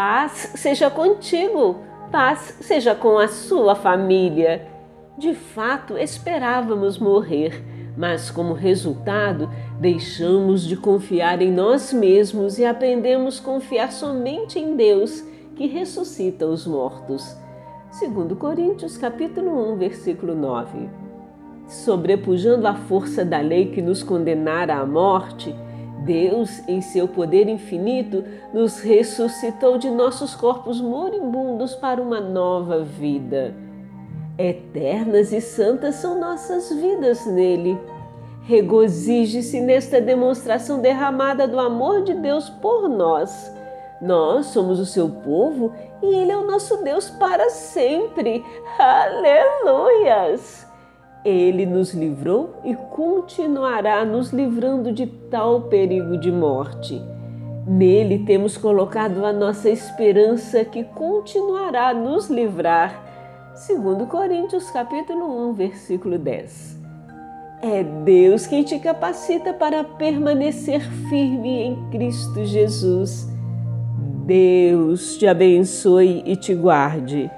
Paz seja contigo, paz seja com a sua família. De fato, esperávamos morrer, mas como resultado, deixamos de confiar em nós mesmos e aprendemos a confiar somente em Deus, que ressuscita os mortos. Segundo Coríntios, capítulo 1, versículo 9. Sobrepujando a força da lei que nos condenara à morte, Deus, em seu poder infinito, nos ressuscitou de nossos corpos moribundos para uma nova vida. Eternas e santas são nossas vidas nele. Regozije-se nesta demonstração derramada do amor de Deus por nós. Nós somos o seu povo e ele é o nosso Deus para sempre. Aleluias! Ele nos livrou e continuará nos livrando de tal perigo de morte. Nele temos colocado a nossa esperança que continuará a nos livrar. Segundo Coríntios capítulo 1, versículo 10. É Deus quem te capacita para permanecer firme em Cristo Jesus. Deus te abençoe e te guarde.